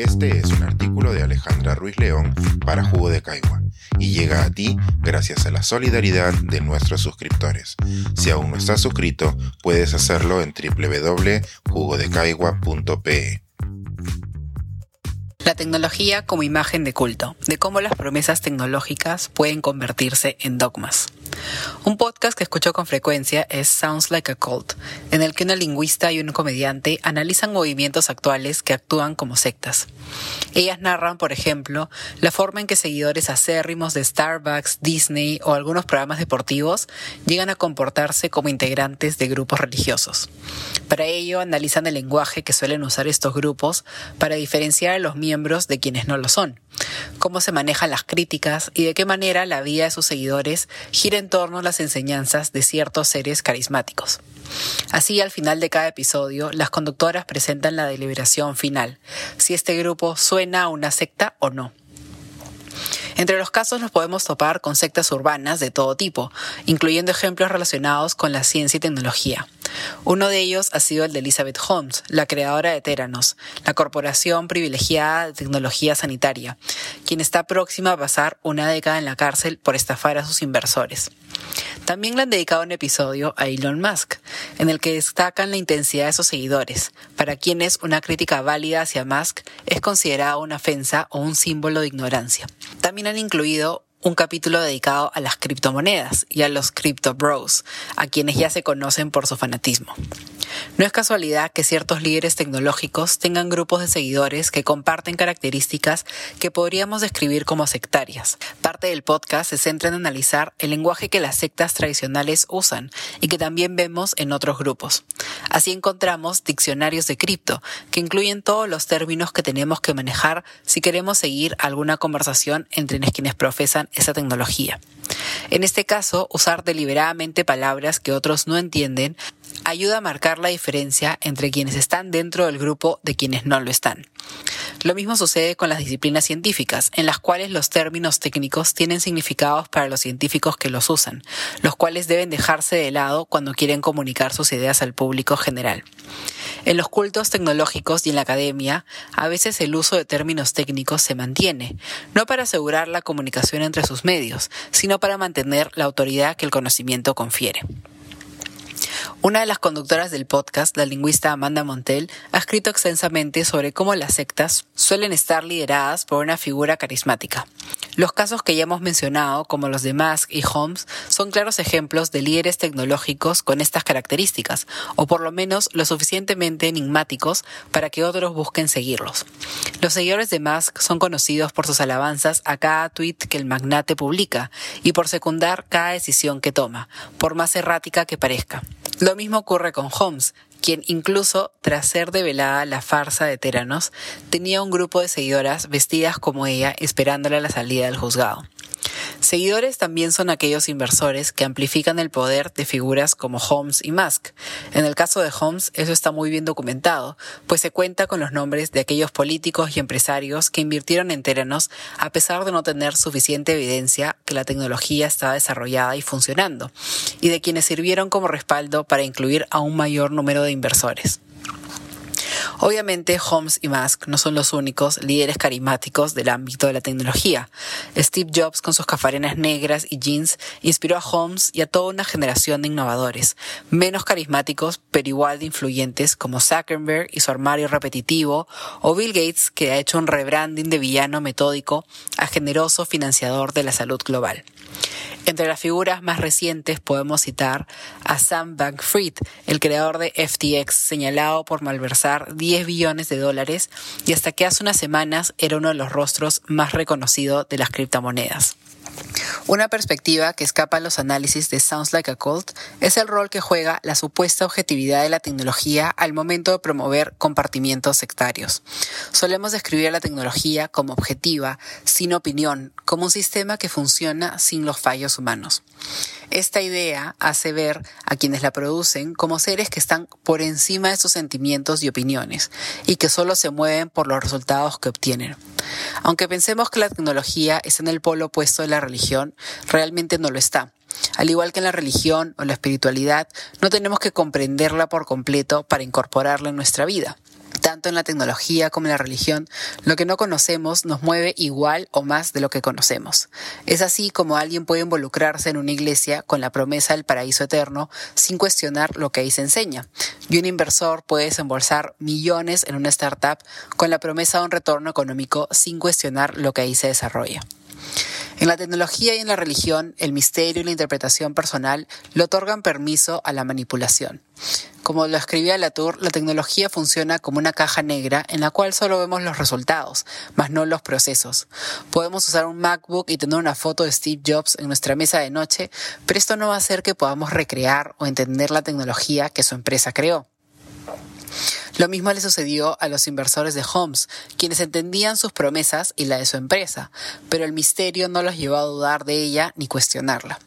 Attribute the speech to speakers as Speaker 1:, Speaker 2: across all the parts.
Speaker 1: Este es un artículo de Alejandra Ruiz León para Jugo de Caigua y llega a ti gracias a la solidaridad de nuestros suscriptores. Si aún no estás suscrito, puedes hacerlo en www.jugodecaigua.pe.
Speaker 2: La tecnología como imagen de culto, de cómo las promesas tecnológicas pueden convertirse en dogmas. Un podcast que escucho con frecuencia es Sounds Like a Cult, en el que una lingüista y un comediante analizan movimientos actuales que actúan como sectas. Ellas narran, por ejemplo, la forma en que seguidores acérrimos de Starbucks, Disney o algunos programas deportivos llegan a comportarse como integrantes de grupos religiosos. Para ello, analizan el lenguaje que suelen usar estos grupos para diferenciar a los miembros de quienes no lo son cómo se manejan las críticas y de qué manera la vida de sus seguidores gira en torno a las enseñanzas de ciertos seres carismáticos. Así, al final de cada episodio, las conductoras presentan la deliberación final, si este grupo suena a una secta o no. Entre los casos nos podemos topar con sectas urbanas de todo tipo, incluyendo ejemplos relacionados con la ciencia y tecnología. Uno de ellos ha sido el de Elizabeth Holmes, la creadora de Theranos, la corporación privilegiada de tecnología sanitaria, quien está próxima a pasar una década en la cárcel por estafar a sus inversores. También le han dedicado un episodio a Elon Musk, en el que destacan la intensidad de sus seguidores, para quienes una crítica válida hacia Musk es considerada una ofensa o un símbolo de ignorancia. También han incluido un capítulo dedicado a las criptomonedas y a los crypto bros, a quienes ya se conocen por su fanatismo. No es casualidad que ciertos líderes tecnológicos tengan grupos de seguidores que comparten características que podríamos describir como sectarias. Parte del podcast se centra en analizar el lenguaje que las sectas tradicionales usan y que también vemos en otros grupos. Así encontramos diccionarios de cripto, que incluyen todos los términos que tenemos que manejar si queremos seguir alguna conversación entre quienes profesan esa tecnología. En este caso, usar deliberadamente palabras que otros no entienden ayuda a marcar la diferencia entre quienes están dentro del grupo de quienes no lo están. Lo mismo sucede con las disciplinas científicas, en las cuales los términos técnicos tienen significados para los científicos que los usan, los cuales deben dejarse de lado cuando quieren comunicar sus ideas al público general. En los cultos tecnológicos y en la academia, a veces el uso de términos técnicos se mantiene, no para asegurar la comunicación entre sus medios, sino para mantener la autoridad que el conocimiento confiere. Una de las conductoras del podcast, la lingüista Amanda Montel, ha escrito extensamente sobre cómo las sectas suelen estar lideradas por una figura carismática. Los casos que ya hemos mencionado, como los de Musk y Holmes, son claros ejemplos de líderes tecnológicos con estas características, o por lo menos lo suficientemente enigmáticos para que otros busquen seguirlos. Los seguidores de Musk son conocidos por sus alabanzas a cada tweet que el magnate publica y por secundar cada decisión que toma, por más errática que parezca. Lo mismo ocurre con Holmes, quien incluso, tras ser develada la farsa de Teranos, tenía un grupo de seguidoras vestidas como ella esperándole a la salida del juzgado. Seguidores también son aquellos inversores que amplifican el poder de figuras como Holmes y Musk. En el caso de Holmes, eso está muy bien documentado, pues se cuenta con los nombres de aquellos políticos y empresarios que invirtieron en Teranos a pesar de no tener suficiente evidencia que la tecnología estaba desarrollada y funcionando, y de quienes sirvieron como respaldo para incluir a un mayor número de inversores. Obviamente, Holmes y Musk no son los únicos líderes carismáticos del ámbito de la tecnología. Steve Jobs, con sus cafarenas negras y jeans, inspiró a Holmes y a toda una generación de innovadores, menos carismáticos, pero igual de influyentes, como Zuckerberg y su armario repetitivo, o Bill Gates, que ha hecho un rebranding de villano metódico a generoso financiador de la salud global. Entre las figuras más recientes podemos citar a Sam Bankman-Fried, el creador de FTX, señalado por malversar 10 billones de dólares y hasta que hace unas semanas era uno de los rostros más reconocidos de las criptomonedas. Una perspectiva que escapa a los análisis de Sounds Like a Cult es el rol que juega la supuesta objetividad de la tecnología al momento de promover compartimientos sectarios. Solemos describir la tecnología como objetiva, sin opinión, como un sistema que funciona sin los fallos humanos. Esta idea hace ver a quienes la producen como seres que están por encima de sus sentimientos y opiniones y que solo se mueven por los resultados que obtienen. Aunque pensemos que la tecnología está en el polo opuesto de la religión, realmente no lo está. Al igual que en la religión o la espiritualidad, no tenemos que comprenderla por completo para incorporarla en nuestra vida tanto en la tecnología como en la religión, lo que no conocemos nos mueve igual o más de lo que conocemos. Es así como alguien puede involucrarse en una iglesia con la promesa del paraíso eterno sin cuestionar lo que ahí se enseña. Y un inversor puede desembolsar millones en una startup con la promesa de un retorno económico sin cuestionar lo que ahí se desarrolla. En la tecnología y en la religión, el misterio y la interpretación personal le otorgan permiso a la manipulación. Como lo escribía Latour, la tecnología funciona como una caja negra en la cual solo vemos los resultados, más no los procesos. Podemos usar un MacBook y tener una foto de Steve Jobs en nuestra mesa de noche, pero esto no va a hacer que podamos recrear o entender la tecnología que su empresa creó. Lo mismo le sucedió a los inversores de Holmes, quienes entendían sus promesas y la de su empresa, pero el misterio no los llevó a dudar de ella ni cuestionarla.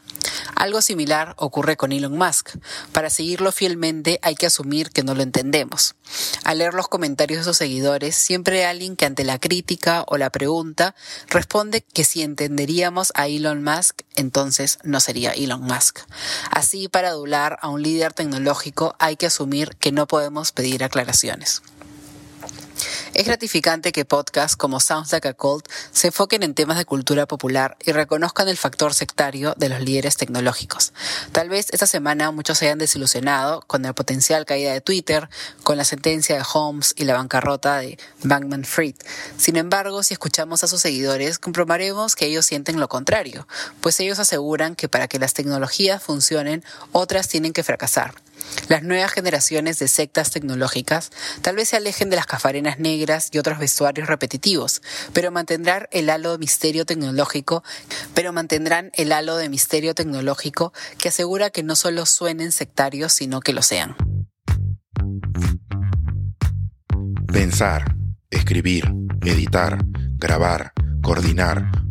Speaker 2: Algo similar ocurre con Elon Musk. Para seguirlo fielmente hay que asumir que no lo entendemos. Al leer los comentarios de sus seguidores, siempre hay alguien que ante la crítica o la pregunta responde que si entenderíamos a Elon Musk, entonces no sería Elon Musk. Así, para adular a un líder tecnológico hay que asumir que no podemos pedir aclaraciones. Es gratificante que podcasts como Sounds Like a Cult se enfoquen en temas de cultura popular y reconozcan el factor sectario de los líderes tecnológicos. Tal vez esta semana muchos se hayan desilusionado con la potencial caída de Twitter, con la sentencia de Holmes y la bancarrota de Bankman Fried. Sin embargo, si escuchamos a sus seguidores, comprobaremos que ellos sienten lo contrario, pues ellos aseguran que para que las tecnologías funcionen, otras tienen que fracasar. Las nuevas generaciones de sectas tecnológicas tal vez se alejen de las cafarenas negras y otros vestuarios repetitivos, pero mantendrán el halo de misterio tecnológico, pero mantendrán el halo de misterio tecnológico que asegura que no solo suenen sectarios, sino que lo sean.
Speaker 1: Pensar, escribir, editar, grabar, coordinar,